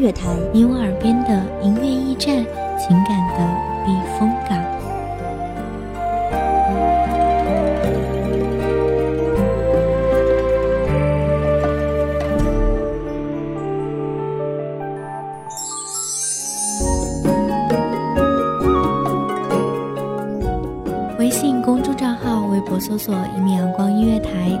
乐台，你我耳边的音乐驿站，情感的避风港。微信公众账号、微博搜索“一”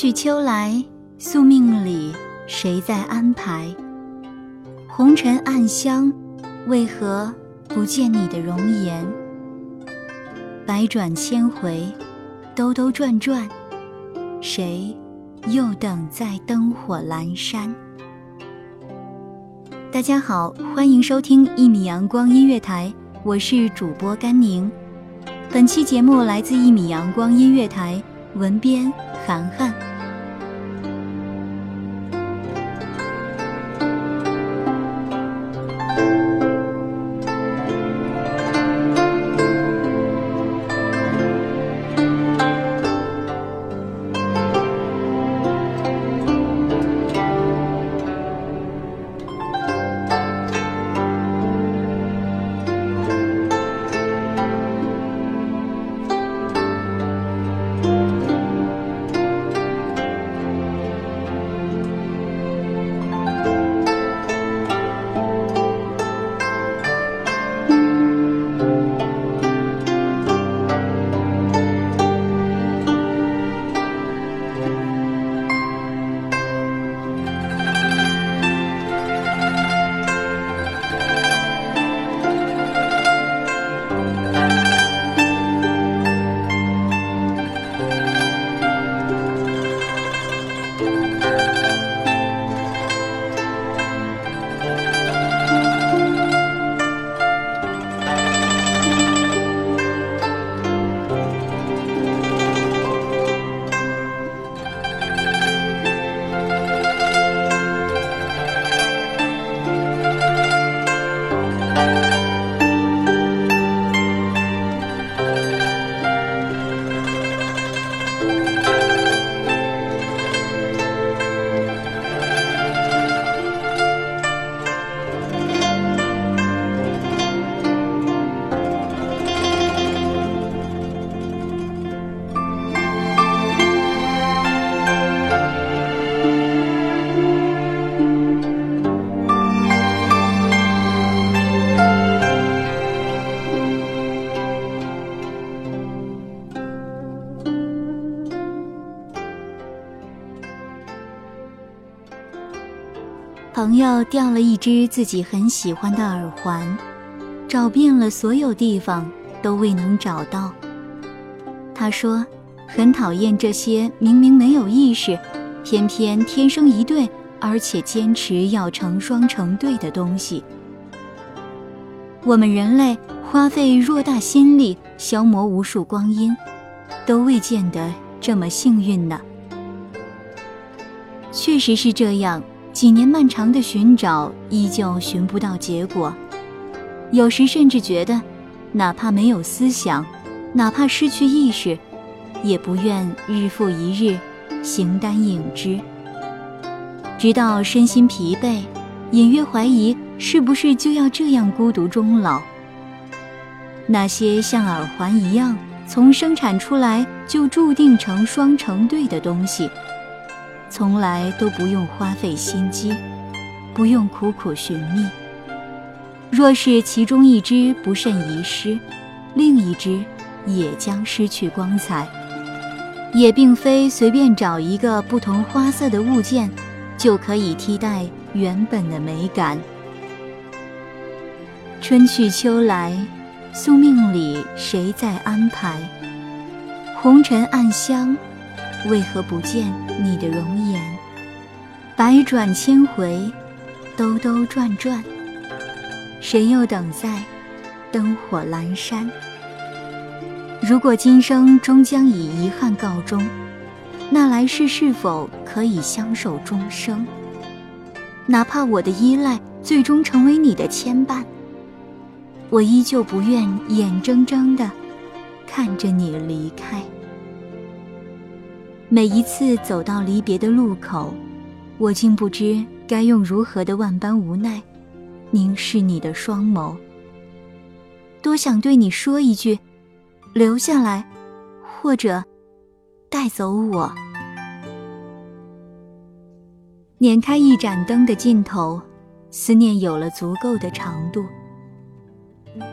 去秋来，宿命里谁在安排？红尘暗香，为何不见你的容颜？百转千回，兜兜转转，谁又等在灯火阑珊？大家好，欢迎收听一米阳光音乐台，我是主播甘宁。本期节目来自一米阳光音乐台，文编。涵涵。朋友掉了一只自己很喜欢的耳环，找遍了所有地方都未能找到。他说：“很讨厌这些明明没有意识，偏偏天生一对而且坚持要成双成对的东西。我们人类花费偌大心力，消磨无数光阴，都未见得这么幸运呢。确实是这样，几年漫长的寻找，依旧寻不到结果。有时甚至觉得，哪怕没有思想，哪怕失去意识，也不愿日复一日，形单影只。直到身心疲惫，隐约怀疑是不是就要这样孤独终老。那些像耳环一样从生产出来就注定成双成对的东西，从来都不用花费心机，不用苦苦寻觅。若是其中一只不慎遗失，另一只也将失去光彩。也并非随便找一个不同花色的物件，就可以替代原本的美感。春去秋来，宿命里谁在安排？红尘暗香，为何不见你的容颜？百转千回，兜兜转转。谁又等在灯火阑珊？如果今生终将以遗憾告终，那来世是否可以相守终生？哪怕我的依赖最终成为你的牵绊，我依旧不愿眼睁睁地看着你离开。每一次走到离别的路口，我竟不知该用如何的万般无奈。凝视你的双眸，多想对你说一句：“留下来，或者带走我。”捻开一盏灯的尽头，思念有了足够的长度。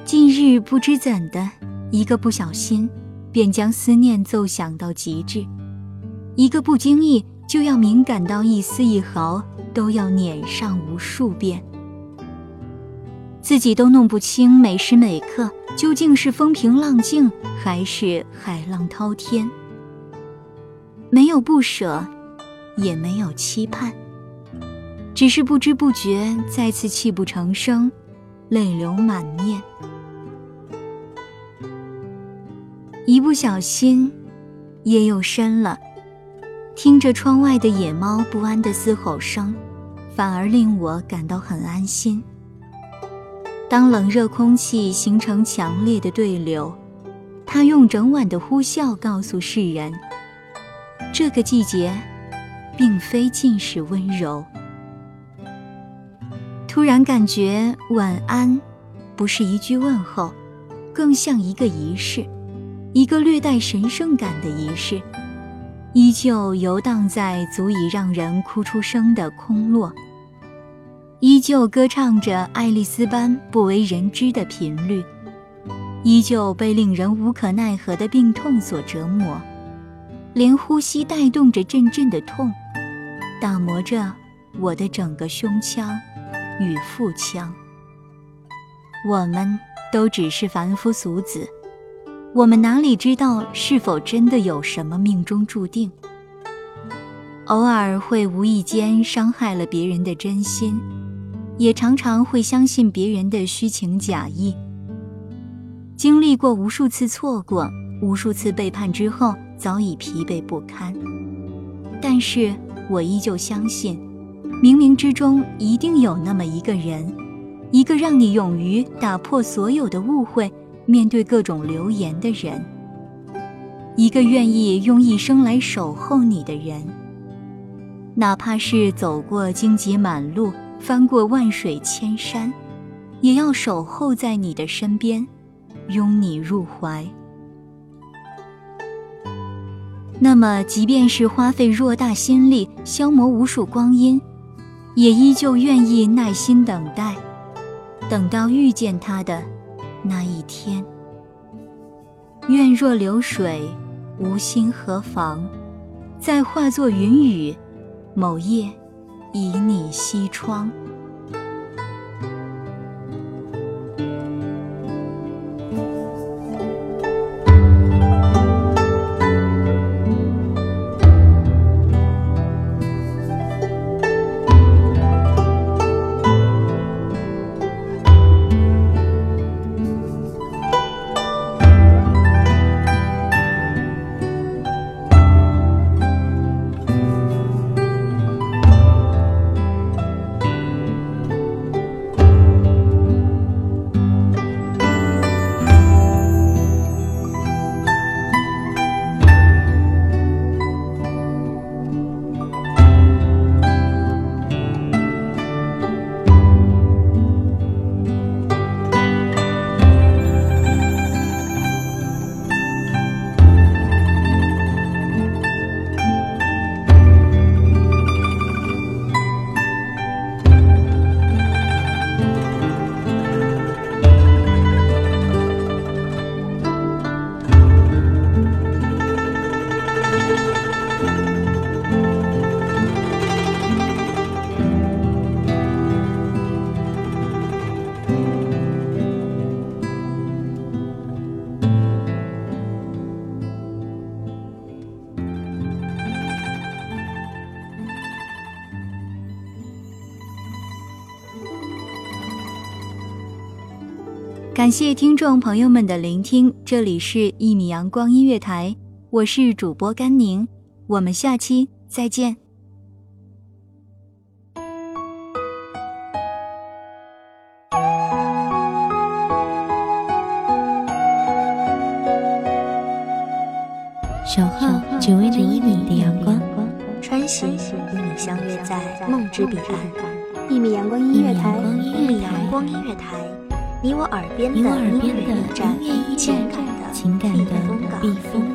近日不知怎的，一个不小心，便将思念奏响到极致；一个不经意，就要敏感到一丝一毫都要捻上无数遍。自己都弄不清每时每刻究竟是风平浪静还是海浪滔天。没有不舍，也没有期盼，只是不知不觉再次泣不成声，泪流满面。一不小心，夜又深了，听着窗外的野猫不安的嘶吼声，反而令我感到很安心。当冷热空气形成强烈的对流，他用整晚的呼啸告诉世人：这个季节，并非尽是温柔。突然感觉晚安，不是一句问候，更像一个仪式，一个略带神圣感的仪式，依旧游荡在足以让人哭出声的空落。依旧歌唱着爱丽丝般不为人知的频率，依旧被令人无可奈何的病痛所折磨，连呼吸带动着阵阵的痛，打磨着我的整个胸腔与腹腔。我们都只是凡夫俗子，我们哪里知道是否真的有什么命中注定？偶尔会无意间伤害了别人的真心。也常常会相信别人的虚情假意。经历过无数次错过、无数次背叛之后，早已疲惫不堪。但是我依旧相信，冥冥之中一定有那么一个人，一个让你勇于打破所有的误会、面对各种流言的人，一个愿意用一生来守候你的人，哪怕是走过荆棘满路。翻过万水千山，也要守候在你的身边，拥你入怀。那么，即便是花费偌大心力，消磨无数光阴，也依旧愿意耐心等待，等到遇见他的那一天。愿若流水，无心何妨？再化作云雨，某夜。倚你西窗。感谢听众朋友们的聆听，这里是《一米阳光音乐台》，我是主播甘宁，我们下期再见。小号只为那一米的阳光，穿行与你相约在梦之彼岸。一米阳光音乐台，一米阳光音乐台。你我耳边的音乐驿站，情感的情感的避风港。